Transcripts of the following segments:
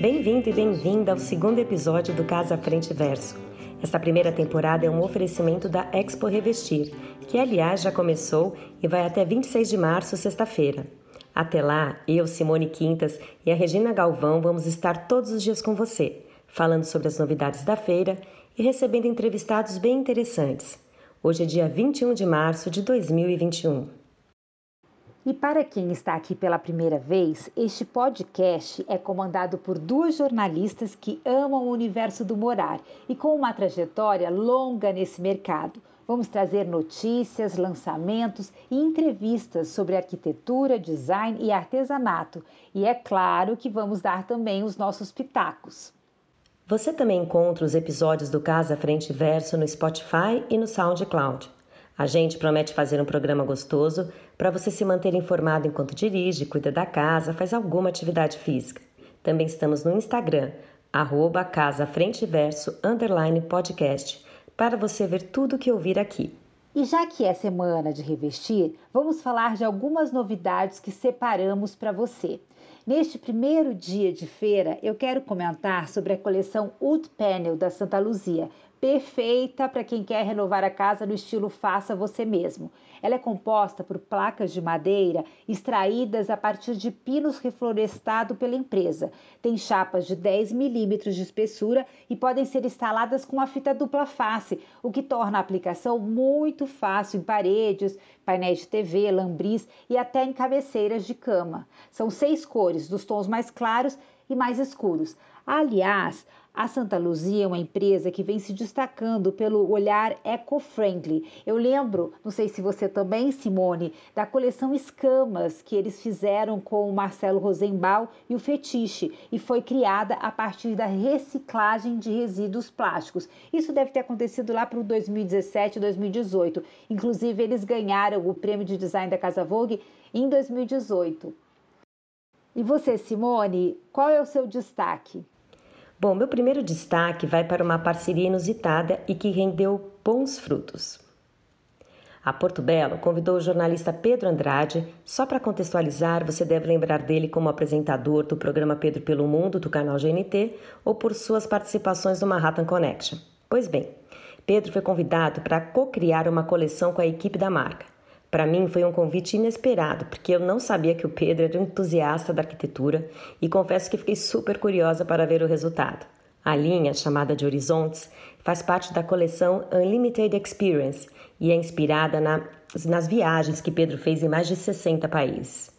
Bem-vindo e bem-vinda ao segundo episódio do Casa Frente Verso. Esta primeira temporada é um oferecimento da Expo Revestir, que aliás já começou e vai até 26 de março, sexta-feira. Até lá, eu, Simone Quintas e a Regina Galvão vamos estar todos os dias com você, falando sobre as novidades da feira e recebendo entrevistados bem interessantes. Hoje é dia 21 de março de 2021. E para quem está aqui pela primeira vez, este podcast é comandado por duas jornalistas que amam o universo do morar e com uma trajetória longa nesse mercado. Vamos trazer notícias, lançamentos e entrevistas sobre arquitetura, design e artesanato. E é claro que vamos dar também os nossos pitacos. Você também encontra os episódios do Casa Frente Verso no Spotify e no SoundCloud. A gente promete fazer um programa gostoso para você se manter informado enquanto dirige, cuida da casa, faz alguma atividade física. Também estamos no Instagram, arroba Casa Frente Verso, underline podcast, para você ver tudo o que ouvir aqui. E já que é semana de revestir, vamos falar de algumas novidades que separamos para você. Neste primeiro dia de feira, eu quero comentar sobre a coleção Wood Panel da Santa Luzia, perfeita para quem quer renovar a casa no estilo faça você mesmo. Ela é composta por placas de madeira extraídas a partir de pinos reflorestados pela empresa. Tem chapas de 10 milímetros de espessura e podem ser instaladas com a fita dupla face, o que torna a aplicação muito fácil em paredes, painéis de TV, lambris e até em cabeceiras de cama. São seis cores, dos tons mais claros e mais escuros. Aliás, a Santa Luzia é uma empresa que vem se destacando pelo olhar eco-friendly. Eu lembro, não sei se você também, Simone, da coleção Escamas que eles fizeram com o Marcelo Rosenbaum e o Fetiche e foi criada a partir da reciclagem de resíduos plásticos. Isso deve ter acontecido lá para o 2017, 2018. Inclusive, eles ganharam o prêmio de design da Casa Vogue em 2018. E você, Simone, qual é o seu destaque? Bom, meu primeiro destaque vai para uma parceria inusitada e que rendeu bons frutos. A Porto Belo convidou o jornalista Pedro Andrade. Só para contextualizar, você deve lembrar dele como apresentador do programa Pedro pelo Mundo do canal GNT ou por suas participações no Manhattan Connection. Pois bem, Pedro foi convidado para co-criar uma coleção com a equipe da marca. Para mim foi um convite inesperado, porque eu não sabia que o Pedro era um entusiasta da arquitetura e confesso que fiquei super curiosa para ver o resultado. A linha, chamada de Horizontes, faz parte da coleção Unlimited Experience e é inspirada na, nas viagens que Pedro fez em mais de 60 países.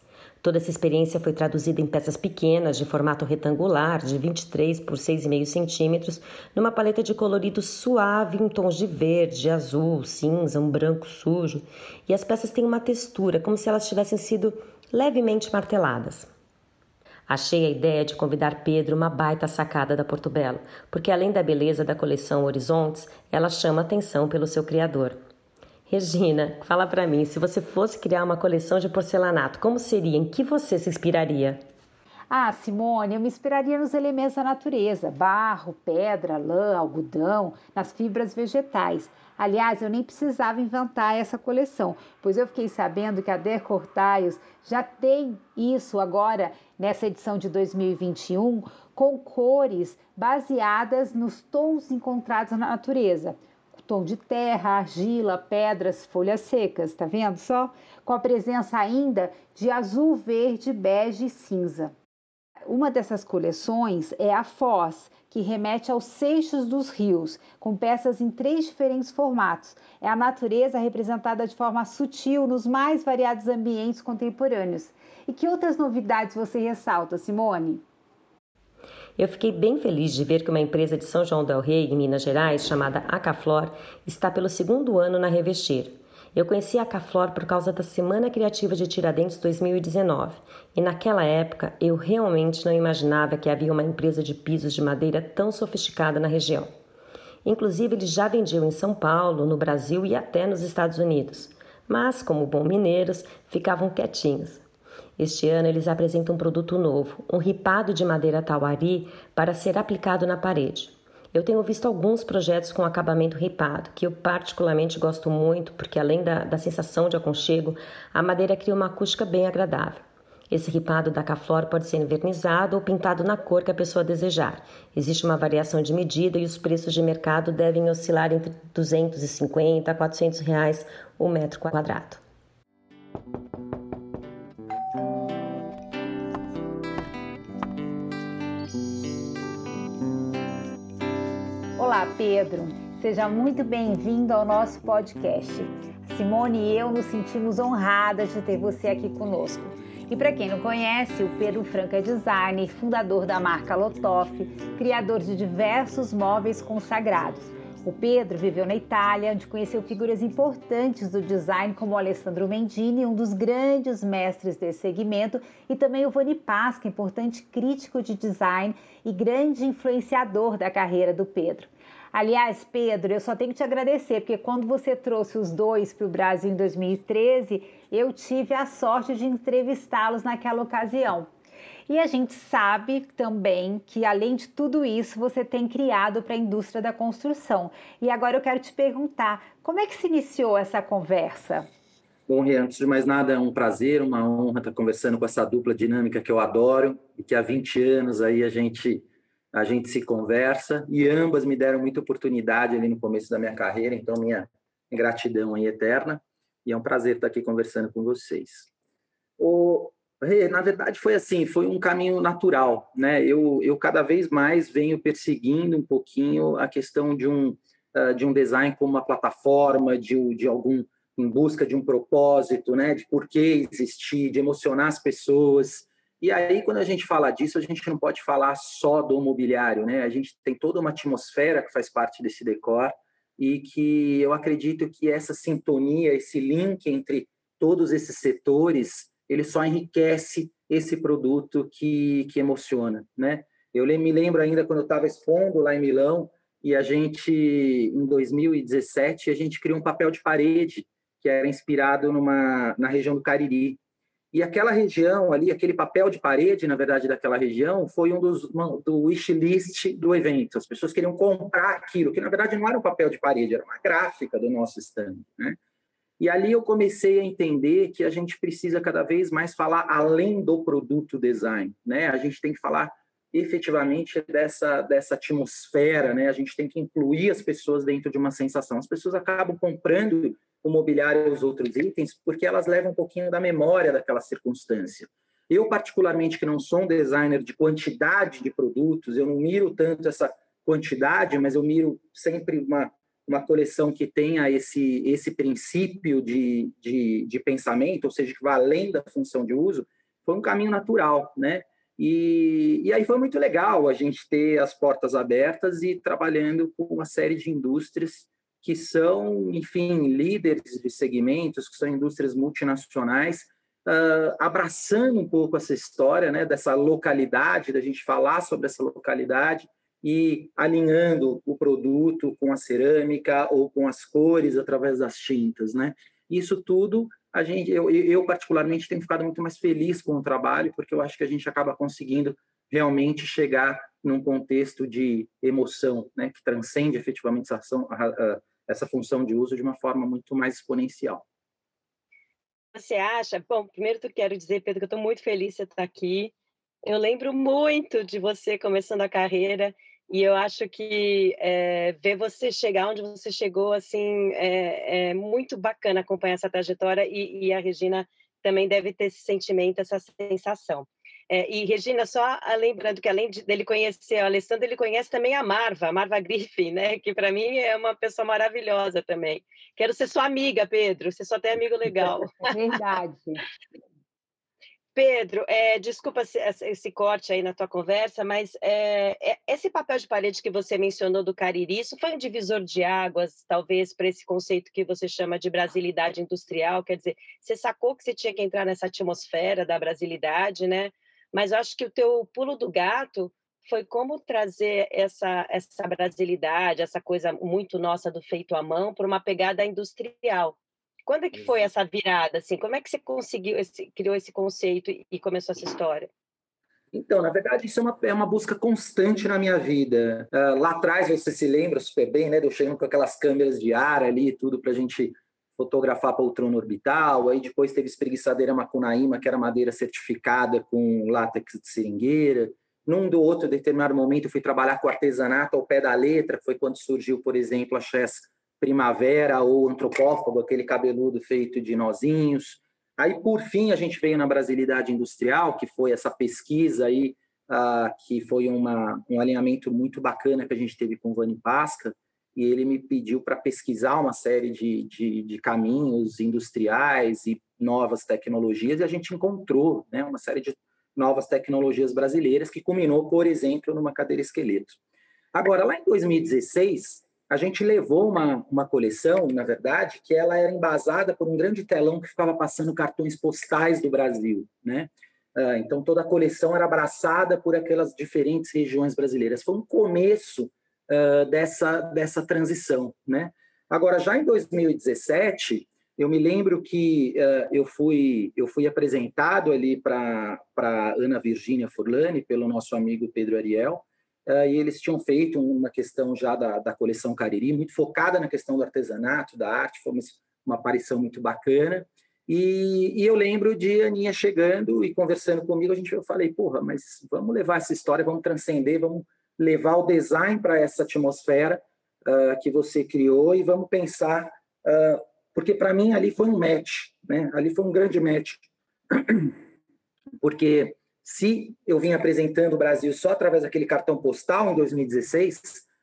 Toda essa experiência foi traduzida em peças pequenas, de formato retangular, de 23 por 6,5 centímetros, numa paleta de colorido suave em tons de verde, azul, cinza, um branco sujo. E as peças têm uma textura, como se elas tivessem sido levemente marteladas. Achei a ideia de convidar Pedro uma baita sacada da Porto Belo, porque além da beleza da coleção Horizontes, ela chama atenção pelo seu criador. Regina, fala para mim, se você fosse criar uma coleção de porcelanato, como seria? Em que você se inspiraria? Ah, Simone, eu me inspiraria nos elementos da natureza: barro, pedra, lã, algodão, nas fibras vegetais. Aliás, eu nem precisava inventar essa coleção, pois eu fiquei sabendo que a Decor Tiles já tem isso agora nessa edição de 2021 com cores baseadas nos tons encontrados na natureza tom de terra, argila, pedras, folhas secas, tá vendo só? Com a presença ainda de azul, verde, bege e cinza. Uma dessas coleções é a Foz, que remete aos seixos dos rios, com peças em três diferentes formatos. É a natureza representada de forma sutil nos mais variados ambientes contemporâneos. E que outras novidades você ressalta, Simone? Eu fiquei bem feliz de ver que uma empresa de São João del Rei, em Minas Gerais, chamada Acaflor, está pelo segundo ano na Revestir. Eu conheci a Acaflor por causa da Semana Criativa de Tiradentes 2019 e naquela época eu realmente não imaginava que havia uma empresa de pisos de madeira tão sofisticada na região. Inclusive, eles já vendiam em São Paulo, no Brasil e até nos Estados Unidos, mas, como bom mineiros, ficavam quietinhos. Este ano eles apresentam um produto novo, um ripado de madeira tauari para ser aplicado na parede. Eu tenho visto alguns projetos com acabamento ripado, que eu particularmente gosto muito, porque além da, da sensação de aconchego, a madeira cria uma acústica bem agradável. Esse ripado da Caflor pode ser envernizado ou pintado na cor que a pessoa desejar. Existe uma variação de medida e os preços de mercado devem oscilar entre 250 a 400 reais o metro quadrado. Olá, Pedro. Seja muito bem-vindo ao nosso podcast. Simone e eu nos sentimos honradas de ter você aqui conosco. E para quem não conhece, o Pedro Franca é designer, fundador da marca Lotoff, criador de diversos móveis consagrados. O Pedro viveu na Itália, onde conheceu figuras importantes do design como Alessandro Mendini, um dos grandes mestres desse segmento, e também o Vani Pasca, importante crítico de design e grande influenciador da carreira do Pedro. Aliás, Pedro, eu só tenho que te agradecer, porque quando você trouxe os dois para o Brasil em 2013, eu tive a sorte de entrevistá-los naquela ocasião. E a gente sabe também que, além de tudo isso, você tem criado para a indústria da construção. E agora eu quero te perguntar, como é que se iniciou essa conversa? Bom, Rian, antes de mais nada, é um prazer, uma honra estar conversando com essa dupla dinâmica que eu adoro e que há 20 anos aí a gente a gente se conversa e ambas me deram muita oportunidade ali no começo da minha carreira, então minha gratidão aí eterna e é um prazer estar aqui conversando com vocês. O, na verdade foi assim, foi um caminho natural, né? Eu, eu cada vez mais venho perseguindo um pouquinho a questão de um uh, de um design como uma plataforma, de, de algum em busca de um propósito, né? De por que existir, de emocionar as pessoas, e aí, quando a gente fala disso, a gente não pode falar só do mobiliário, né? A gente tem toda uma atmosfera que faz parte desse decor e que eu acredito que essa sintonia, esse link entre todos esses setores, ele só enriquece esse produto que, que emociona, né? Eu me lembro ainda quando eu estava expondo lá em Milão e a gente, em 2017, a gente criou um papel de parede que era inspirado numa, na região do Cariri, e aquela região ali, aquele papel de parede, na verdade, daquela região, foi um dos do wishlist do evento. As pessoas queriam comprar aquilo, que na verdade não era um papel de parede, era uma gráfica do nosso stand, né? E ali eu comecei a entender que a gente precisa cada vez mais falar além do produto design, né? A gente tem que falar efetivamente dessa dessa atmosfera, né? A gente tem que incluir as pessoas dentro de uma sensação. As pessoas acabam comprando o mobiliário e os outros itens, porque elas levam um pouquinho da memória daquela circunstância. Eu, particularmente, que não sou um designer de quantidade de produtos, eu não miro tanto essa quantidade, mas eu miro sempre uma, uma coleção que tenha esse, esse princípio de, de, de pensamento, ou seja, que vá além da função de uso, foi um caminho natural, né? E, e aí foi muito legal a gente ter as portas abertas e trabalhando com uma série de indústrias que são, enfim, líderes de segmentos, que são indústrias multinacionais, uh, abraçando um pouco essa história né, dessa localidade, da gente falar sobre essa localidade e alinhando o produto com a cerâmica ou com as cores através das tintas, né? Isso tudo a gente, eu, eu particularmente tenho ficado muito mais feliz com o trabalho porque eu acho que a gente acaba conseguindo realmente chegar num contexto de emoção, né, que transcende efetivamente essa ação, a, a, essa função de uso de uma forma muito mais exponencial. Você acha? Bom, primeiro eu quero dizer, Pedro, que eu estou muito feliz de você estar aqui. Eu lembro muito de você começando a carreira e eu acho que é, ver você chegar onde você chegou, assim, é, é muito bacana acompanhar essa trajetória e, e, a Regina também deve ter esse sentimento, essa sensação. É, e, Regina, só lembrando que além de, dele conhecer o Alessandro, ele conhece também a Marva, a Marva Griffin, né? que para mim é uma pessoa maravilhosa também. Quero ser sua amiga, Pedro, você só tem amigo legal. Verdade. Pedro, é, desculpa esse, esse, corte aí na tua conversa, mas é, é, esse papel de parede que você mencionou do Cariri, isso foi um divisor de águas, talvez, para esse conceito que você chama de brasilidade industrial? Quer dizer, você sacou que você tinha que entrar nessa atmosfera da brasilidade, né? Mas eu acho que o teu pulo do gato foi como trazer essa, essa brasilidade, essa coisa muito nossa do feito à mão, para uma pegada industrial. Quando é que foi essa virada? Assim, como é que você conseguiu, esse, criou esse conceito e começou essa história? Então, na verdade, isso é uma, é uma busca constante na minha vida. Uh, lá atrás, você se lembra super bem, né? Eu chegando com aquelas câmeras de ar ali, tudo para a gente fotografar poltrona orbital. Aí depois teve espreguiçadeira macunaíma, que era madeira certificada com látex de seringueira. Num do outro determinado momento, eu fui trabalhar com artesanato ao pé da letra. Foi quando surgiu, por exemplo, a Chess Primavera ou Antropófago, aquele cabeludo feito de nozinhos. Aí, por fim, a gente veio na Brasilidade Industrial, que foi essa pesquisa aí, uh, que foi uma, um alinhamento muito bacana que a gente teve com o Vani Pasca, e ele me pediu para pesquisar uma série de, de, de, caminhos industriais e novas tecnologias, e a gente encontrou né, uma série de novas tecnologias brasileiras, que culminou, por exemplo, numa cadeira esqueleto. Agora, lá em 2016, a gente levou uma, uma coleção, na verdade, que ela era embasada por um grande telão que ficava passando cartões postais do Brasil, né? Ah, então, toda a coleção era abraçada por aquelas diferentes regiões brasileiras. Foi um começo uh, dessa, dessa transição, né? Agora, já em 2017, eu me lembro que uh, eu, fui, eu fui apresentado ali para Ana Virgínia Furlani, pelo nosso amigo Pedro Ariel, Uh, e eles tinham feito uma questão já da, da coleção Cariri, muito focada na questão do artesanato, da arte, foi uma, uma aparição muito bacana. E, e, eu lembro de Aninha chegando e conversando comigo, a gente, eu falei, porra, mas vamos levar essa história, vamos transcender, vamos levar o design para essa atmosfera uh, que você criou e vamos pensar, uh, porque para mim ali foi um match, né? ali foi um grande match, porque se eu vim apresentando o Brasil só através daquele cartão postal em 2016,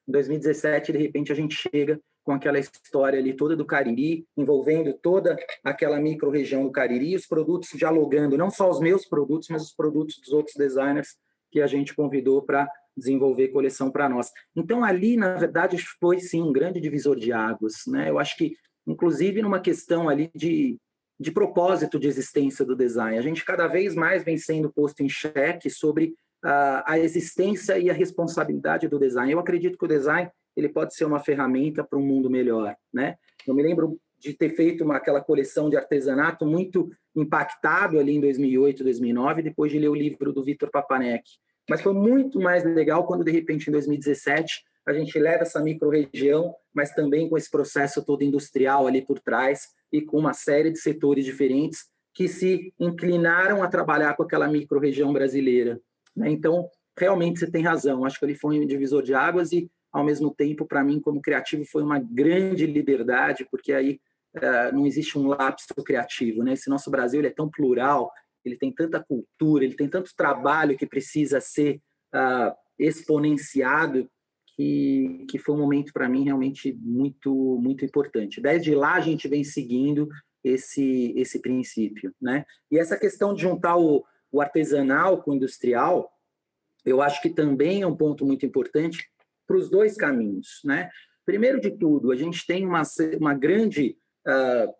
em 2017, de repente, a gente chega com aquela história ali toda do Cariri, envolvendo toda aquela micro-região do Cariri, os produtos dialogando, não só os meus produtos, mas os produtos dos outros designers que a gente convidou para desenvolver coleção para nós. Então, ali, na verdade, foi, sim, um grande divisor de águas. Né? Eu acho que, inclusive, numa questão ali de de propósito de existência do design. A gente cada vez mais vem sendo posto em xeque sobre uh, a existência e a responsabilidade do design. Eu acredito que o design ele pode ser uma ferramenta para um mundo melhor, né? Eu me lembro de ter feito uma, aquela coleção de artesanato muito impactado ali em 2008, 2009, depois de ler o livro do Vitor Papanek. Mas foi muito mais legal quando, de repente, em 2017, a gente leva essa micro-região, mas também com esse processo todo industrial ali por trás e com uma série de setores diferentes que se inclinaram a trabalhar com aquela micro-região brasileira. Né? Então, realmente você tem razão. Acho que ele foi um divisor de águas e, ao mesmo tempo, para mim, como criativo, foi uma grande liberdade, porque aí uh, não existe um lapso criativo. Né? Esse nosso Brasil é tão plural, ele tem tanta cultura, ele tem tanto trabalho que precisa ser uh, exponenciado que, que foi um momento para mim realmente muito muito importante. Desde lá a gente vem seguindo esse esse princípio, né? E essa questão de juntar o, o artesanal com o industrial, eu acho que também é um ponto muito importante para os dois caminhos, né? Primeiro de tudo, a gente tem uma, uma grande uh,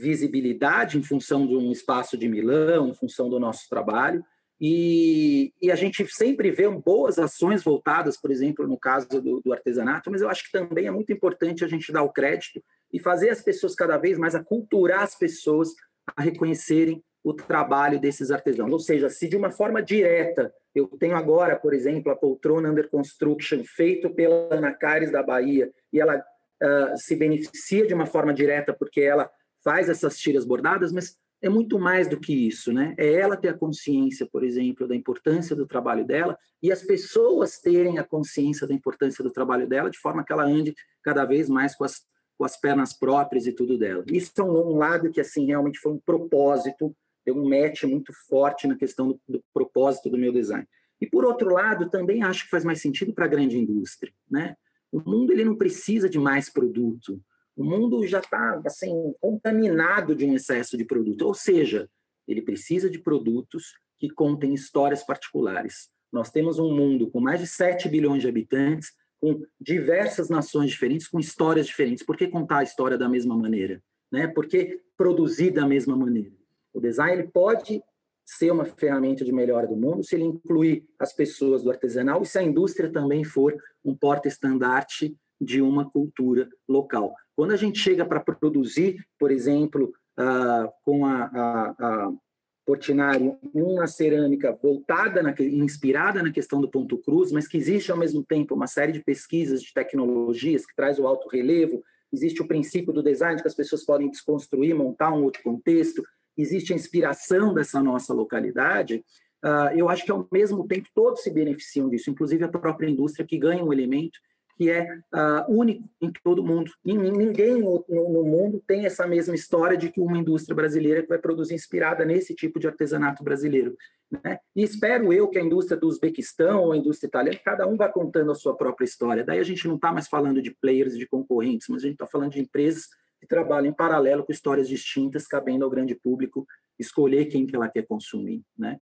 visibilidade em função de um espaço de Milão, em função do nosso trabalho, e, e, a gente sempre vê boas ações voltadas, por exemplo, no caso do, do, artesanato, mas eu acho que também é muito importante a gente dar o crédito e fazer as pessoas cada vez mais aculturar as pessoas a reconhecerem o trabalho desses artesãos. Ou seja, se de uma forma direta, eu tenho agora, por exemplo, a poltrona Under Construction, feito pela Ana Caires da Bahia, e ela uh, se beneficia de uma forma direta porque ela faz essas tiras bordadas, mas é muito mais do que isso, né? É ela ter a consciência, por exemplo, da importância do trabalho dela e as pessoas terem a consciência da importância do trabalho dela, de forma que ela ande cada vez mais com as, com as pernas próprias e tudo dela. Isso é um, um lado que, assim, realmente foi um propósito, deu um match muito forte na questão do, do propósito do meu design. E, por outro lado, também acho que faz mais sentido para a grande indústria, né? O mundo ele não precisa de mais produto. O mundo já está assim, contaminado de um excesso de produto, ou seja, ele precisa de produtos que contem histórias particulares. Nós temos um mundo com mais de 7 bilhões de habitantes, com diversas nações diferentes, com histórias diferentes. Por que contar a história da mesma maneira? Né? Por que produzir da mesma maneira? O design pode ser uma ferramenta de melhora do mundo se ele incluir as pessoas do artesanal e se a indústria também for um porta-estandarte de uma cultura local. Quando a gente chega para produzir, por exemplo, uh, com a, a, a Portinari uma cerâmica voltada, na, inspirada na questão do ponto cruz, mas que existe ao mesmo tempo uma série de pesquisas de tecnologias que traz o alto relevo, existe o princípio do design que as pessoas podem desconstruir, montar um outro contexto, existe a inspiração dessa nossa localidade, uh, eu acho que ao mesmo tempo todos se beneficiam disso, inclusive a própria indústria que ganha um elemento que é uh, único em todo mundo. Ninguém no, mundo tem essa mesma história de que uma indústria brasileira que vai produzir inspirada nesse tipo de artesanato brasileiro. Né? E espero eu que a indústria do Uzbequistão ou a indústria italiana, cada um vá contando a sua própria história. Daí a gente não está mais falando de players, de concorrentes, mas a gente está falando de empresas que trabalham em paralelo com histórias distintas, cabendo ao grande público escolher quem que ela quer consumir. Né?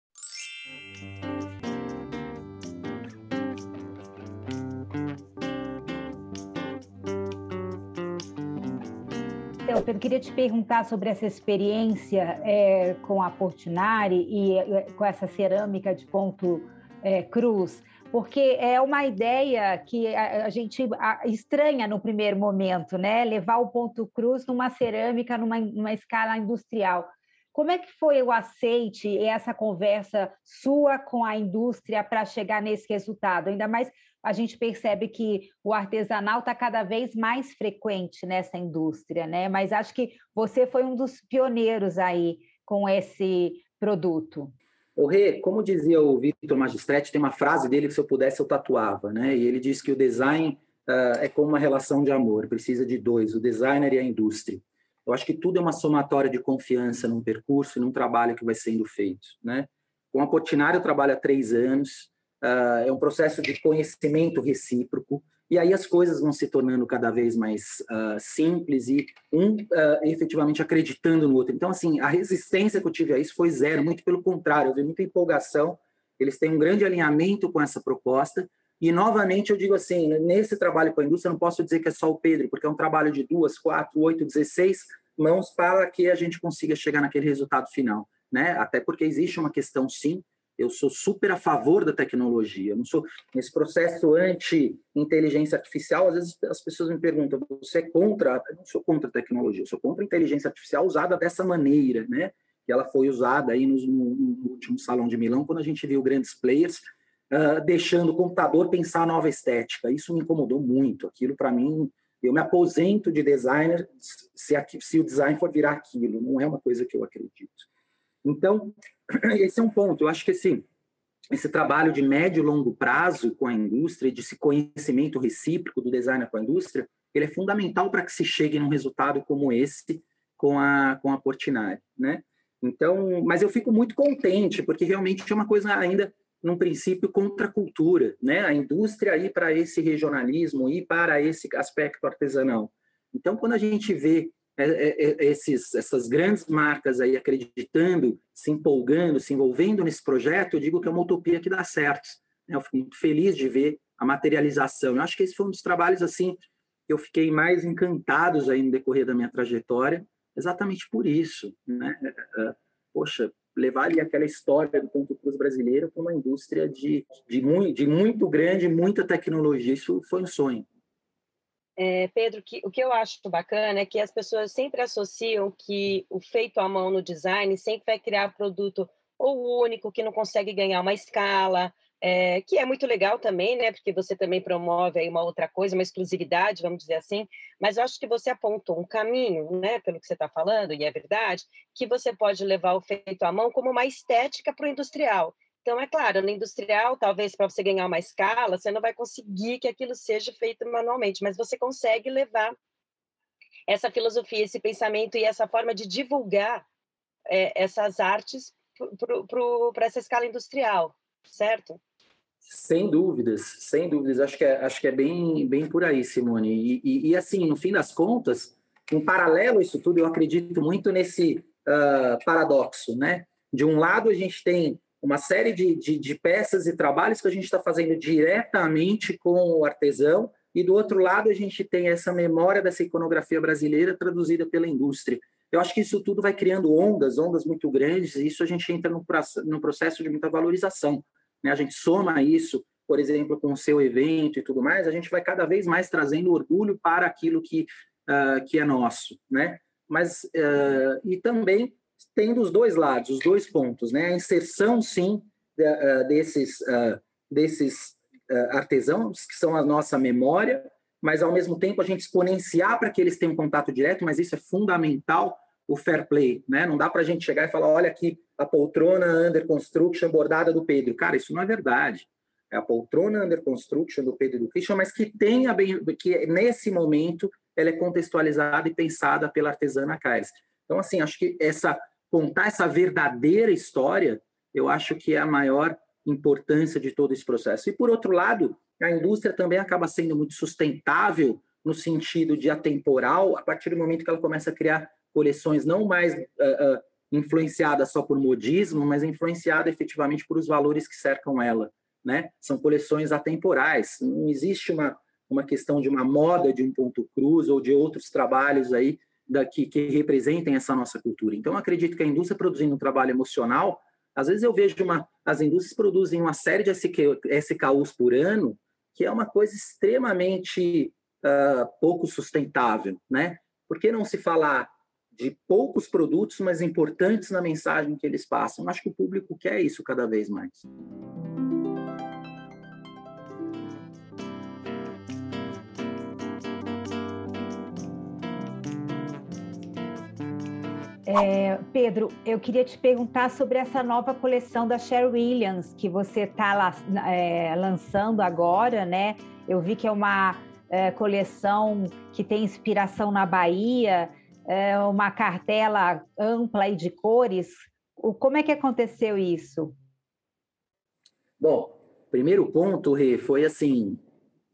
Pedro, queria te perguntar sobre essa experiência é, com a Portinari e é, com essa cerâmica de ponto é, cruz, porque é uma ideia que a, a gente estranha no primeiro momento, né? Levar o ponto cruz numa cerâmica, numa, numa escala industrial. Como é que foi o aceite e essa conversa sua com a indústria para chegar nesse resultado? Ainda mais a gente percebe que o artesanal está cada vez mais frequente nessa indústria, né? Mas acho que você foi um dos pioneiros aí com esse produto. O Rê, como dizia o Vitor Magistretti, tem uma frase dele que se eu pudesse eu tatuava, né? E ele diz que o design uh, é como uma relação de amor, precisa de dois, o designer e a indústria. Eu acho que tudo é uma somatória de confiança num percurso e num trabalho que vai sendo feito, né? Com a Portinari eu trabalho há três anos, é um processo de conhecimento recíproco, e aí as coisas vão se tornando cada vez mais uh, simples e um uh, efetivamente acreditando no outro. Então, assim, a resistência que eu tive a isso foi zero, muito pelo contrário, eu vi muita empolgação, eles têm um grande alinhamento com essa proposta, e novamente eu digo assim, nesse trabalho com a indústria, não posso dizer que é só o Pedro, porque é um trabalho de duas, quatro, oito, dezesseis mãos para que a gente consiga chegar naquele resultado final, né? Até porque existe uma questão, sim, eu sou super a favor da tecnologia. Eu não sou nesse processo anti-inteligência artificial. Às vezes as pessoas me perguntam: você é contra? Eu não sou contra a tecnologia. Eu sou contra a inteligência artificial usada dessa maneira, né? Que ela foi usada aí no, no último salão de Milão, quando a gente viu grandes players uh, deixando o computador pensar nova estética. Isso me incomodou muito. Aquilo para mim, eu me aposento de designer se, se o design for virar aquilo. Não é uma coisa que eu acredito. Então, esse é um ponto. Eu acho que esse, esse trabalho de médio e longo prazo com a indústria, de esse conhecimento recíproco do designer com a indústria, ele é fundamental para que se chegue num resultado como esse com a, com a Portinari, né? Então, mas eu fico muito contente, porque realmente é uma coisa ainda, num princípio, contra a cultura, né? A indústria ir para esse regionalismo, ir para esse aspecto artesanal. Então, quando a gente vê esses, essas grandes marcas aí acreditando, se empolgando, se envolvendo nesse projeto, eu digo que é uma utopia que dá certo. Né? Eu fico muito feliz de ver a materialização. Eu acho que esse foi um dos trabalhos assim que eu fiquei mais encantados aí no decorrer da minha trajetória, exatamente por isso, né? Poxa, levar ali aquela história do ponto cruz brasileiro para uma indústria de, de, muito, de muito grande, muita tecnologia, isso foi um sonho. É, Pedro, que, o que eu acho bacana é que as pessoas sempre associam que o feito à mão no design sempre vai criar produto ou único, que não consegue ganhar uma escala, é, que é muito legal também, né? Porque você também promove aí uma outra coisa, uma exclusividade, vamos dizer assim. Mas eu acho que você apontou um caminho, né? Pelo que você está falando, e é verdade, que você pode levar o feito à mão como uma estética para o industrial. Então, é claro, no industrial, talvez para você ganhar uma escala, você não vai conseguir que aquilo seja feito manualmente, mas você consegue levar essa filosofia, esse pensamento e essa forma de divulgar é, essas artes para essa escala industrial, certo? Sem dúvidas, sem dúvidas. Acho que é, acho que é bem, bem por aí, Simone. E, e, e assim, no fim das contas, em paralelo a isso tudo, eu acredito muito nesse uh, paradoxo, né? De um lado, a gente tem uma série de, de, de peças e trabalhos que a gente está fazendo diretamente com o artesão, e do outro lado a gente tem essa memória dessa iconografia brasileira traduzida pela indústria. Eu acho que isso tudo vai criando ondas, ondas muito grandes, e isso a gente entra no processo de muita valorização. Né? A gente soma isso por exemplo, com o seu evento e tudo mais, a gente vai cada vez mais trazendo orgulho para aquilo que, uh, que é nosso, né? Mas, uh, e também tendo os dois lados, os dois pontos, né? A inserção, sim, uh, desses, desses artesãos, que são a nossa memória, mas, ao mesmo tempo, a gente exponenciar para que eles tenham contato direto, mas isso é fundamental, o fair play, né? Não dá para a gente chegar e falar, olha aqui, a poltrona under construction bordada do Pedro. Cara, isso não é verdade é a poltrona under construction do Pedro e do Christian, mas que tenha bem, que nesse momento ela é contextualizada e pensada pela artesana Caires. Então, assim, acho que essa contar essa verdadeira história, eu acho que é a maior importância de todo esse processo. E por outro lado, a indústria também acaba sendo muito sustentável no sentido de atemporal, a partir do momento que ela começa a criar coleções não mais uh, uh, influenciadas só por modismo, mas influenciada efetivamente por os valores que cercam ela né? São coleções atemporais. Não existe uma, uma questão de uma moda de um ponto cruz ou de outros trabalhos aí daqui que representem essa nossa cultura. Então, acredito que a indústria produzindo um trabalho emocional, às vezes eu vejo uma, as indústrias produzem uma série de SKUs por ano, que é uma coisa extremamente uh, pouco sustentável, né? Por que não se falar de poucos produtos, mas importantes na mensagem que eles passam? Acho que o público quer isso cada vez mais. É, Pedro, eu queria te perguntar sobre essa nova coleção da Cher Williams que você está é, lançando agora, né? Eu vi que é uma é, coleção que tem inspiração na Bahia, é uma cartela ampla e de cores. O, como é que aconteceu isso? Bom, primeiro ponto, Rê, foi assim,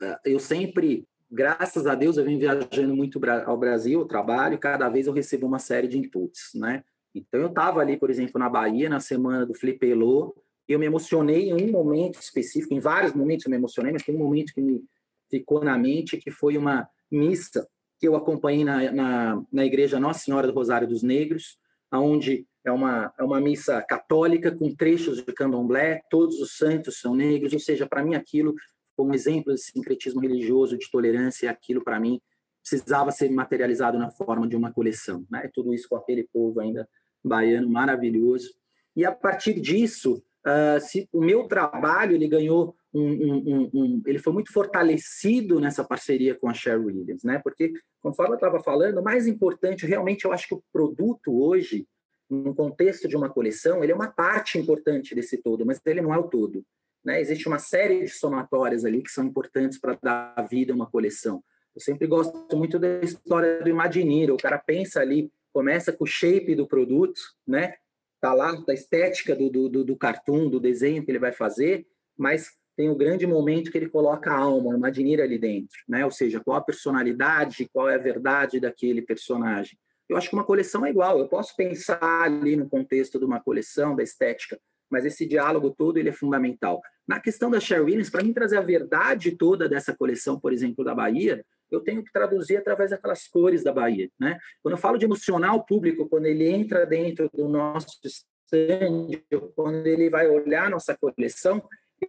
é, eu sempre graças a Deus eu venho viajando muito ao Brasil, trabalho, e cada vez eu recebo uma série de inputs, né? Então eu estava ali, por exemplo, na Bahia, na semana do Felipe Elô, eu me emocionei em um momento específico, em vários momentos eu me emocionei, mas tem um momento que me ficou na mente, que foi uma missa que eu acompanhei na, na, na igreja Nossa Senhora do Rosário dos Negros, onde é uma, é uma missa católica com trechos de candomblé, todos os santos são negros, ou seja, para mim aquilo como exemplo de sincretismo religioso, de tolerância, aquilo para mim precisava ser materializado na forma de uma coleção, né? Tudo isso com aquele povo ainda baiano maravilhoso. E a partir disso, uh, se, o meu trabalho ele ganhou um, um, um, ele foi muito fortalecido nessa parceria com a Sherry Williams, né? Porque conforme eu estava falando, o mais importante, realmente, eu acho que o produto hoje, no contexto de uma coleção, ele é uma parte importante desse todo, mas ele não é o todo. Né? Existe uma série de somatórias ali que são importantes para dar vida a uma coleção. Eu sempre gosto muito da história do Imagineer. O cara pensa ali, começa com o shape do produto, né? Tá lá da estética do, do, do cartoon, do desenho que ele vai fazer, mas tem o grande momento que ele coloca a alma, o Imagineer ali dentro, né? Ou seja, qual a personalidade, qual é a verdade daquele personagem. Eu acho que uma coleção é igual. Eu posso pensar ali no contexto de uma coleção, da estética, mas esse diálogo todo ele é fundamental. Na questão da Sher Williams, para mim trazer a verdade toda dessa coleção, por exemplo, da Bahia, eu tenho que traduzir através daquelas cores da Bahia. Né? Quando eu falo de emocionar o público, quando ele entra dentro do nosso stand, quando ele vai olhar nossa coleção,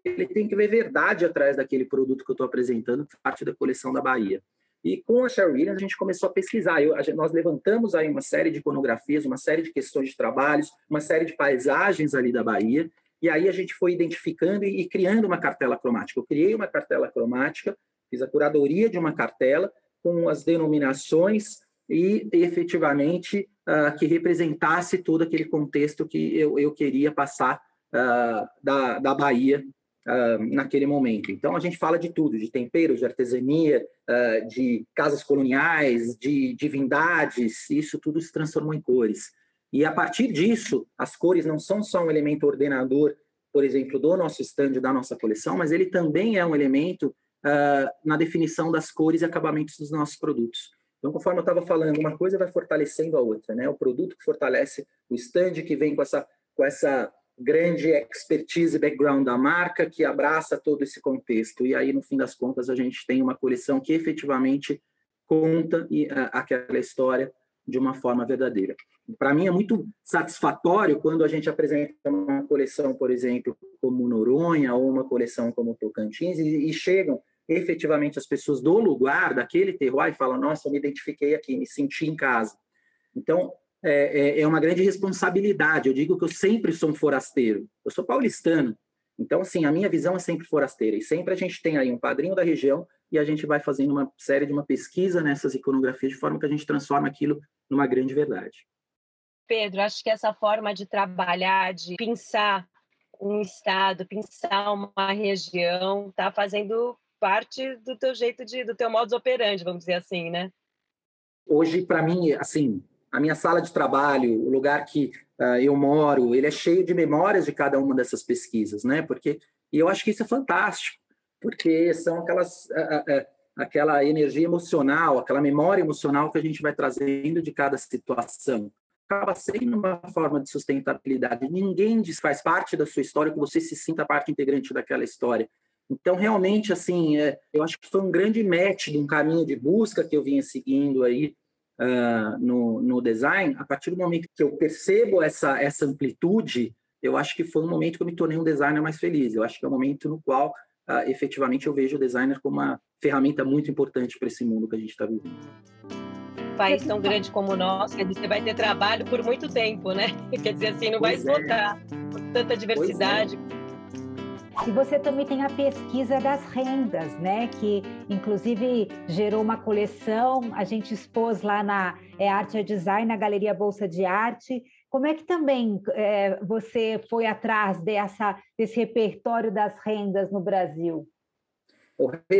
ele tem que ver verdade atrás daquele produto que eu estou apresentando, parte da coleção da Bahia. E com a Sherry Williams, a gente começou a pesquisar. Eu, a nós levantamos aí uma série de iconografias, uma série de questões de trabalhos, uma série de paisagens ali da Bahia. E aí a gente foi identificando e, e criando uma cartela cromática. Eu criei uma cartela cromática, fiz a curadoria de uma cartela com as denominações e, efetivamente, uh, que representasse todo aquele contexto que eu, eu queria passar uh, da, da Bahia uh, naquele momento. Então, a gente fala de tudo, de temperos, de artesania, uh, de casas coloniais, de divindades, isso tudo se transformou em cores. E a partir disso, as cores não são só um elemento ordenador, por exemplo, do nosso stand, da nossa coleção, mas ele também é um elemento uh, na definição das cores e acabamentos dos nossos produtos. Então, conforme eu estava falando, uma coisa vai fortalecendo a outra, né? O produto que fortalece o stand que vem com essa, com essa grande expertise e background da marca que abraça todo esse contexto. E aí, no fim das contas, a gente tem uma coleção que efetivamente conta aquela história de uma forma verdadeira. Para mim é muito satisfatório quando a gente apresenta uma coleção, por exemplo, como Noronha ou uma coleção como Tocantins e, e chegam efetivamente as pessoas do lugar, daquele terroir, e falam: Nossa, eu me identifiquei aqui, me senti em casa. Então, é, é, é uma grande responsabilidade. Eu digo que eu sempre sou um forasteiro. Eu sou paulistano. Então, assim, a minha visão é sempre forasteira. E sempre a gente tem aí um padrinho da região e a gente vai fazendo uma série de uma pesquisa nessas iconografias de forma que a gente transforma aquilo numa grande verdade. Pedro, acho que essa forma de trabalhar, de pensar um estado, pensar uma região, está fazendo parte do teu jeito de, do teu modus operandi, vamos dizer assim, né? Hoje, para mim, assim, a minha sala de trabalho, o lugar que uh, eu moro, ele é cheio de memórias de cada uma dessas pesquisas, né? Porque e eu acho que isso é fantástico, porque são aquelas uh, uh, aquela energia emocional, aquela memória emocional que a gente vai trazendo de cada situação acaba sendo uma forma de sustentabilidade. Ninguém diz faz parte da sua história que você se sinta parte integrante daquela história. Então, realmente, assim, é, eu acho que foi um grande match de um caminho de busca que eu vinha seguindo aí uh, no, no design. A partir do momento que eu percebo essa, essa amplitude, eu acho que foi um momento que eu me tornei um designer mais feliz. Eu acho que é um momento no qual, uh, efetivamente, eu vejo o designer como uma ferramenta muito importante para esse mundo que a gente está vivendo país tão grande como o nosso, você vai ter trabalho por muito tempo, né? Quer dizer, assim, não pois vai esgotar é. tanta diversidade. E você também tem a pesquisa das rendas, né? Que inclusive gerou uma coleção, a gente expôs lá na é, Arte e Design, na Galeria Bolsa de Arte. Como é que também é, você foi atrás dessa, desse repertório das rendas no Brasil?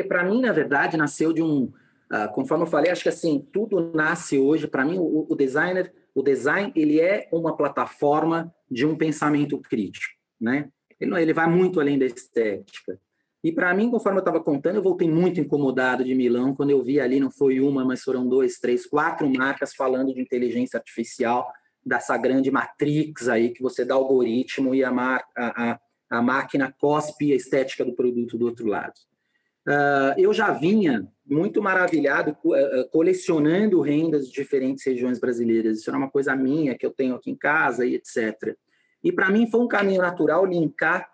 Para mim, na verdade, nasceu de um, Uh, conforme eu falei, acho que assim tudo nasce hoje. Para mim, o, o, designer, o design, ele é uma plataforma de um pensamento crítico, né? Ele, não, ele vai muito além da estética. E para mim, conforme eu estava contando, eu voltei muito incomodado de Milão quando eu vi ali, não foi uma, mas foram dois, três, quatro marcas falando de inteligência artificial, dessa grande matrix aí que você dá algoritmo e a, a, a, a máquina cospe a estética do produto do outro lado. Uh, eu já vinha muito maravilhado uh, colecionando rendas de diferentes regiões brasileiras. Isso era uma coisa minha que eu tenho aqui em casa e etc. E para mim foi um caminho natural linkar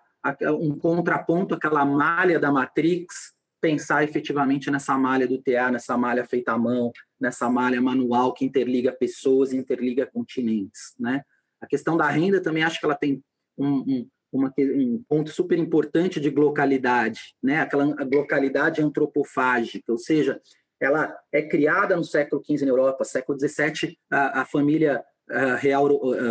um contraponto àquela malha da Matrix, pensar efetivamente nessa malha do TA, nessa malha feita à mão, nessa malha manual que interliga pessoas, interliga continentes, né? A questão da renda também acho que ela tem um, um uma, um ponto super importante de localidade, né? aquela localidade antropofágica, ou seja, ela é criada no século XV na Europa, século XVII, a, a família real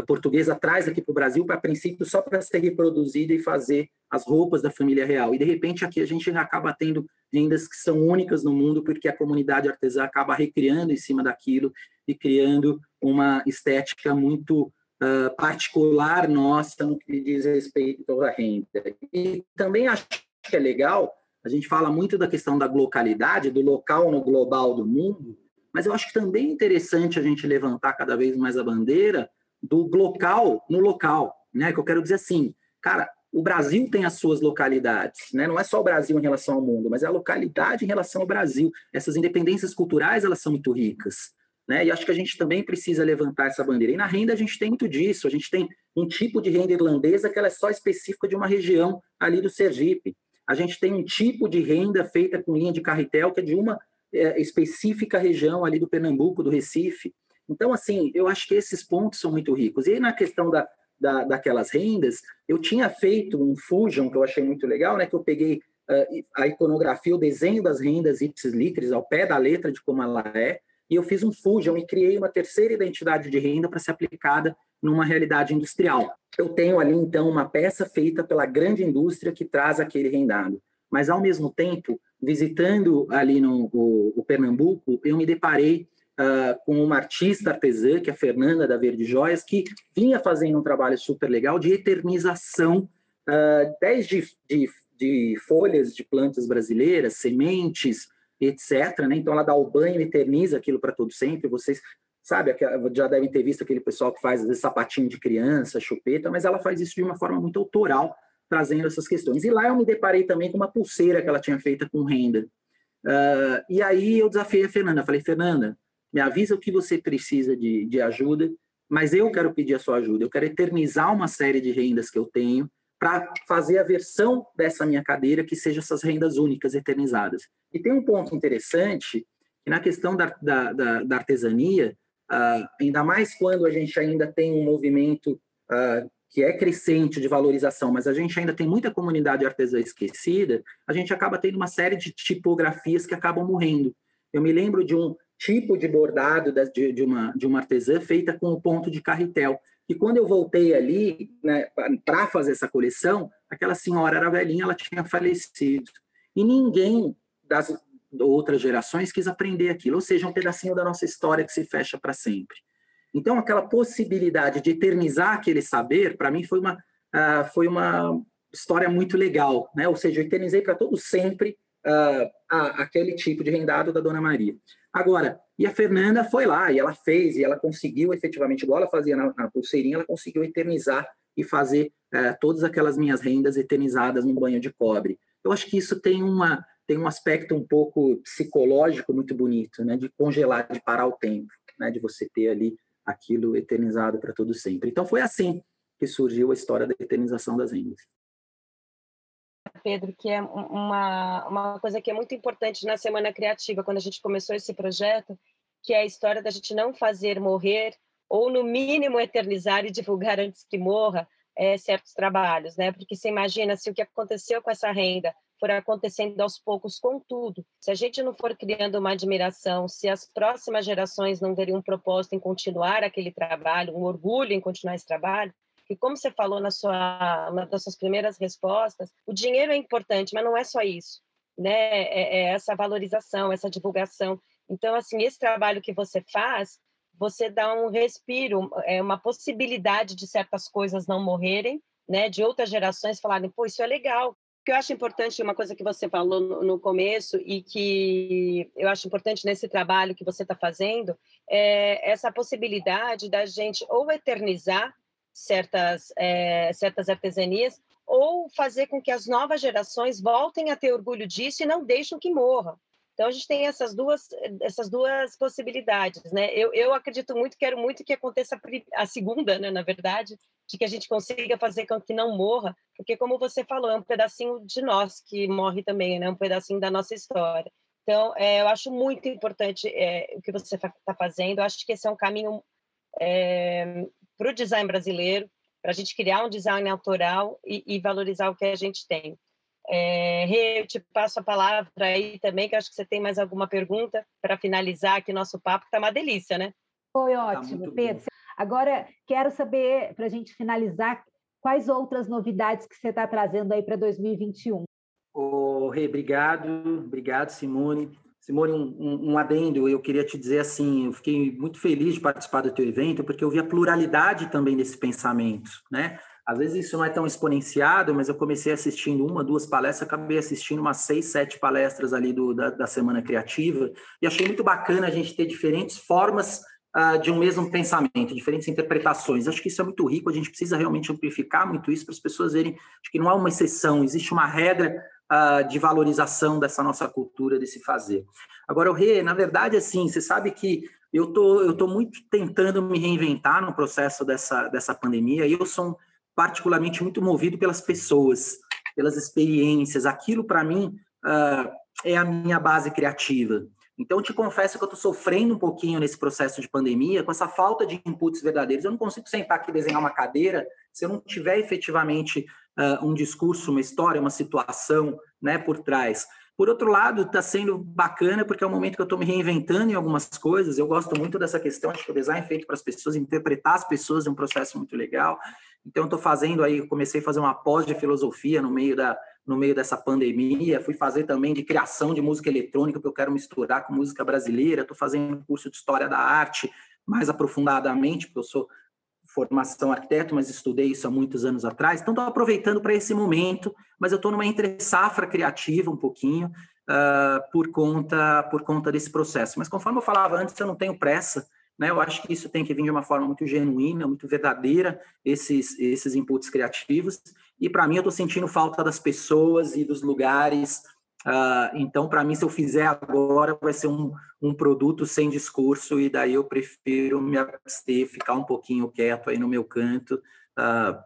portuguesa traz aqui para o Brasil, para princípio, só para ser reproduzida e fazer as roupas da família real. E, de repente, aqui a gente acaba tendo rendas que são únicas no mundo, porque a comunidade artesã acaba recriando em cima daquilo e criando uma estética muito uh, particular nossa no que diz respeito à renda. E também acho que é legal, a gente fala muito da questão da localidade, do local no global do mundo, mas eu acho que também é interessante a gente levantar cada vez mais a bandeira do local no local, né? Que eu quero dizer assim, cara, o Brasil tem as suas localidades, né? Não é só o Brasil em relação ao mundo, mas é a localidade em relação ao Brasil. Essas independências culturais, elas são muito ricas. Né? E acho que a gente também precisa levantar essa bandeira. E na renda a gente tem muito disso. A gente tem um tipo de renda irlandesa que ela é só específica de uma região ali do Sergipe. A gente tem um tipo de renda feita com linha de carretel que é de uma é, específica região ali do Pernambuco, do Recife. Então, assim, eu acho que esses pontos são muito ricos. E aí, na questão da, da, daquelas rendas, eu tinha feito um fusion que eu achei muito legal, né? Que eu peguei uh, a iconografia, o desenho das rendas ipsis litteris ao pé da letra de como ela é, e eu fiz um fusion e criei uma terceira identidade de renda para ser aplicada numa realidade industrial. Eu tenho ali, então, uma peça feita pela grande indústria que traz aquele rendado. Mas, ao mesmo tempo, visitando ali no o, o Pernambuco, eu me deparei uh, com uma artista artesã, que é a Fernanda da Verde Joias, que vinha fazendo um trabalho super legal de eternização uh, desde de, de folhas de plantas brasileiras, sementes, etc. Né? Então ela dá o banho, eterniza aquilo para todo sempre. Vocês sabe, já devem ter visto aquele pessoal que faz às vezes sapatinho de criança, chupeta, mas ela faz isso de uma forma muito autoral, trazendo essas questões. E lá eu me deparei também com uma pulseira que ela tinha feita com renda. Uh, e aí eu desafiei a Fernanda, falei, Fernanda, me avisa o que você precisa de, de ajuda mas eu quero pedir a sua ajuda. Eu quero eternizar uma série de rendas que eu tenho para fazer a versão dessa minha cadeira que seja essas rendas únicas eternizadas. E tem um ponto interessante, que na questão da, da, da, da artesania, uh, ainda mais quando a gente ainda tem um movimento uh, que é crescente de valorização, mas a gente ainda tem muita comunidade artesã esquecida, a gente acaba tendo uma série de tipografias que acabam morrendo. Eu me lembro de um tipo de bordado de, uma, de uma artesã feita com o ponto de carretel. E quando eu voltei ali né, para fazer essa coleção, aquela senhora era velhinha, ela tinha falecido. E ninguém das outras gerações quis aprender aquilo, ou seja, um pedacinho da nossa história que se fecha para sempre. Então, aquela possibilidade de eternizar aquele saber, para mim, foi uma, uh, foi uma história muito legal, né? Ou seja, eu eternizei para todo sempre uh, aquele tipo de rendado da Dona Maria. Agora, e a Fernanda foi lá e ela fez e ela conseguiu efetivamente, igual ela fazia na, na pulseirinha, ela conseguiu eternizar e fazer uh, todas aquelas minhas rendas eternizadas no banho de cobre. Eu acho que isso tem uma tem um aspecto um pouco psicológico muito bonito, né? De congelar, de parar o tempo, né? De você ter ali aquilo eternizado para todo sempre. Então foi assim que surgiu a história da eternização das rendas. Pedro, que é uma, uma coisa que é muito importante na Semana Criativa, quando a gente começou esse projeto, que é a história da gente não fazer morrer, ou no mínimo eternizar e divulgar antes que morra, é, certos trabalhos, né? Porque você imagina se o que aconteceu com essa renda for acontecendo aos poucos com tudo. Se a gente não for criando uma admiração, se as próximas gerações não terem um propósito em continuar aquele trabalho, um orgulho em continuar esse trabalho, e como você falou na sua, uma das suas primeiras respostas, o dinheiro é importante, mas não é só isso, né? É, é essa valorização, essa divulgação. Então, assim, esse trabalho que você faz, você dá um respiro, é uma possibilidade de certas coisas não morrerem, né? De outras gerações falarem, pô, isso é legal, que eu acho importante, uma coisa que você falou no, no começo e que eu acho importante nesse trabalho que você está fazendo, é essa possibilidade da gente ou eternizar certas, é, certas artesanias ou fazer com que as novas gerações voltem a ter orgulho disso e não deixem que morra. Então a gente tem essas duas essas duas possibilidades, né? Eu, eu acredito muito, quero muito que aconteça a segunda, né, na verdade, de que a gente consiga fazer com que não morra, porque como você falou, é um pedacinho de nós que morre também, né? Um pedacinho da nossa história. Então, é, eu acho muito importante é, o que você está fazendo. Eu acho que esse é um caminho é, para o design brasileiro, para a gente criar um design autoral e, e valorizar o que a gente tem. É, eu te passo a palavra aí também, que acho que você tem mais alguma pergunta para finalizar aqui nosso papo, que está uma delícia, né? Foi tá ótimo, tá Pedro. Bom. Agora, quero saber, para a gente finalizar, quais outras novidades que você está trazendo aí para 2021? Ô, Rê, obrigado, obrigado, Simone. Simone, um, um, um, adendo, eu queria te dizer assim, eu fiquei muito feliz de participar do teu evento, porque eu vi a pluralidade também desse pensamento, né? Às vezes isso não é tão exponenciado, mas eu comecei assistindo uma, duas palestras, acabei assistindo umas seis, sete palestras ali do, da, da Semana Criativa, e achei muito bacana a gente ter diferentes formas uh, de um mesmo pensamento, diferentes interpretações. Acho que isso é muito rico, a gente precisa realmente amplificar muito isso para as pessoas verem acho que não há uma exceção, existe uma regra uh, de valorização dessa nossa cultura, desse fazer. Agora, o Rê, na verdade, assim, você sabe que eu tô, eu tô muito tentando me reinventar no processo dessa, dessa pandemia, e eu sou particularmente muito movido pelas pessoas, pelas experiências. Aquilo, para mim, uh, é a minha base criativa. Então, te confesso que eu estou sofrendo um pouquinho nesse processo de pandemia, com essa falta de inputs verdadeiros. Eu não consigo sentar aqui e desenhar uma cadeira se eu não tiver efetivamente uh, um discurso, uma história, uma situação né, por trás. Por outro lado, está sendo bacana porque é um momento que eu estou me reinventando em algumas coisas. Eu gosto muito dessa questão, acho que o design é feito para as pessoas, interpretar as pessoas é um processo muito legal. Então, estou fazendo aí, comecei a fazer uma pós de filosofia no meio, da, no meio dessa pandemia, fui fazer também de criação de música eletrônica, porque eu quero misturar com música brasileira, estou fazendo curso de História da Arte mais aprofundadamente, porque eu sou formação arquiteto, mas estudei isso há muitos anos atrás. Então, estou aproveitando para esse momento, mas eu estou numa entre safra criativa um pouquinho uh, por conta por conta desse processo. Mas conforme eu falava antes, eu não tenho pressa. Né? Eu acho que isso tem que vir de uma forma muito genuína, muito verdadeira, esses esses inputs criativos. E para mim, eu estou sentindo falta das pessoas e dos lugares. Uh, então, para mim, se eu fizer agora, vai ser um, um produto sem discurso, e daí eu prefiro me abster, ficar um pouquinho quieto aí no meu canto, uh,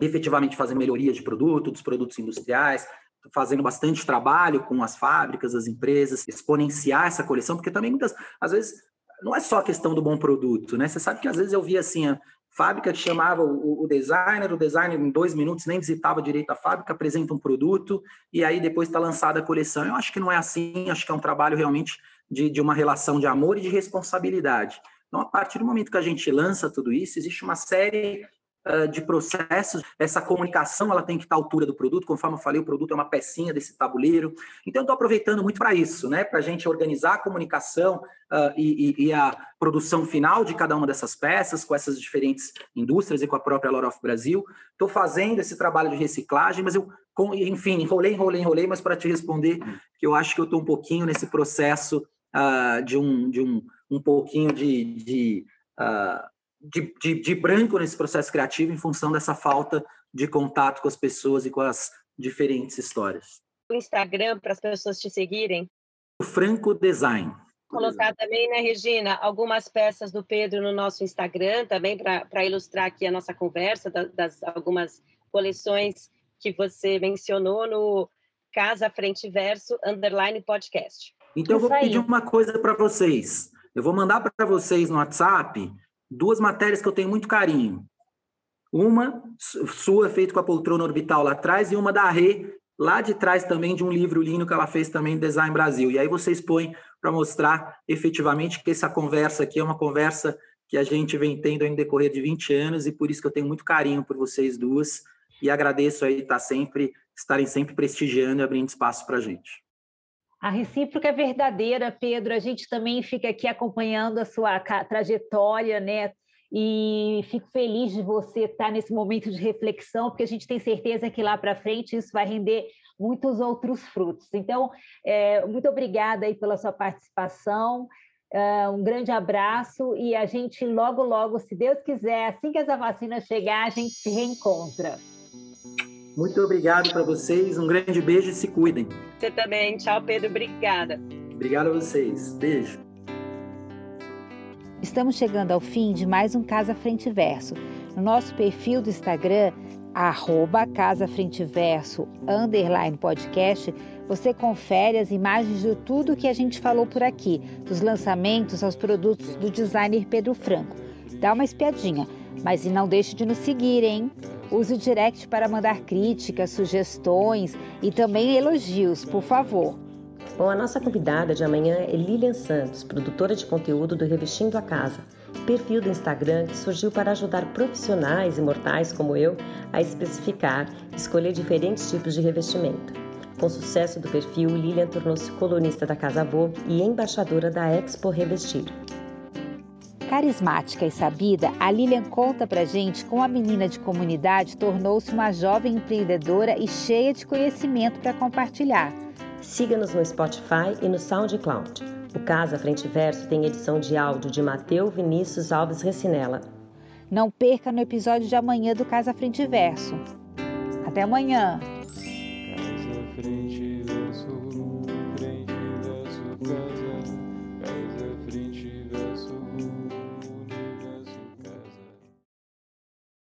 efetivamente fazer melhoria de produto, dos produtos industriais, fazendo bastante trabalho com as fábricas, as empresas, exponenciar essa coleção, porque também muitas, às vezes, não é só a questão do bom produto, né? Você sabe que às vezes eu vi assim, fábrica que chamava o, o designer, o designer em dois minutos nem visitava direito a fábrica, apresenta um produto e aí depois está lançada a coleção. Eu acho que não é assim, acho que é um trabalho realmente de, de uma relação de amor e de responsabilidade. Então, a partir do momento que a gente lança tudo isso, existe uma série de processos, essa comunicação ela tem que estar à altura do produto, conforme eu falei, o produto é uma pecinha desse tabuleiro. Então, eu estou aproveitando muito para isso, né? Para a gente organizar a comunicação uh, e, e, a produção final de cada uma dessas peças, com essas diferentes indústrias e com a própria Lore of Brasil. Estou fazendo esse trabalho de reciclagem, mas eu, enfim, enrolei, enrolei, enrolei, mas para te responder, que eu acho que eu estou um pouquinho nesse processo uh, de, um, de um, um pouquinho de. de uh, de, de, de branco nesse processo criativo em função dessa falta de contato com as pessoas e com as diferentes histórias. O Instagram para as pessoas te seguirem? O Franco Design. Colocar também, né, Regina, algumas peças do Pedro no nosso Instagram também para ilustrar aqui a nossa conversa das, das algumas coleções que você mencionou no Casa Frente Verso Underline Podcast. Então, eu vou pedir uma coisa para vocês. Eu vou mandar para vocês no WhatsApp duas matérias que eu tenho muito carinho. Uma sua, feita com a poltrona orbital lá atrás, e uma da Rê, lá de trás também, de um livro lindo que ela fez também, Design Brasil. E aí vocês põem para mostrar efetivamente que essa conversa aqui é uma conversa que a gente vem tendo em decorrer de 20 anos, e por isso que eu tenho muito carinho por vocês duas, e agradeço aí estar sempre, estarem sempre prestigiando e abrindo espaço para a gente. A recíproca é verdadeira, Pedro. A gente também fica aqui acompanhando a sua trajetória, né? E fico feliz de você estar nesse momento de reflexão, porque a gente tem certeza que lá para frente isso vai render muitos outros frutos. Então, é, muito obrigada aí pela sua participação. Uh, um grande abraço e a gente logo, logo, se Deus quiser, assim que essa vacina chegar, a gente se reencontra. Muito obrigado para vocês, um grande beijo e se cuidem. Você também. Tchau, Pedro. Obrigada. Obrigado a vocês. Beijo. Estamos chegando ao fim de mais um Casa Frente Verso. No nosso perfil do Instagram, arroba Casa Frente Verso, underline podcast, você confere as imagens de tudo que a gente falou por aqui, dos lançamentos aos produtos do designer Pedro Franco. Dá uma espiadinha, mas não deixe de nos seguir, hein? Use o direct para mandar críticas, sugestões e também elogios, por favor. Bom, a nossa convidada de amanhã é Lilian Santos, produtora de conteúdo do Revestindo a Casa, perfil do Instagram que surgiu para ajudar profissionais e mortais como eu a especificar e escolher diferentes tipos de revestimento. Com o sucesso do perfil, Lilian tornou-se colunista da Casa Avô e embaixadora da Expo Revestir. Carismática e sabida, a Lilian conta pra gente como a menina de comunidade tornou-se uma jovem empreendedora e cheia de conhecimento para compartilhar. Siga-nos no Spotify e no SoundCloud. O Casa Frente Verso tem edição de áudio de Mateu Vinícius Alves Recinella. Não perca no episódio de amanhã do Casa Frente Verso. Até amanhã!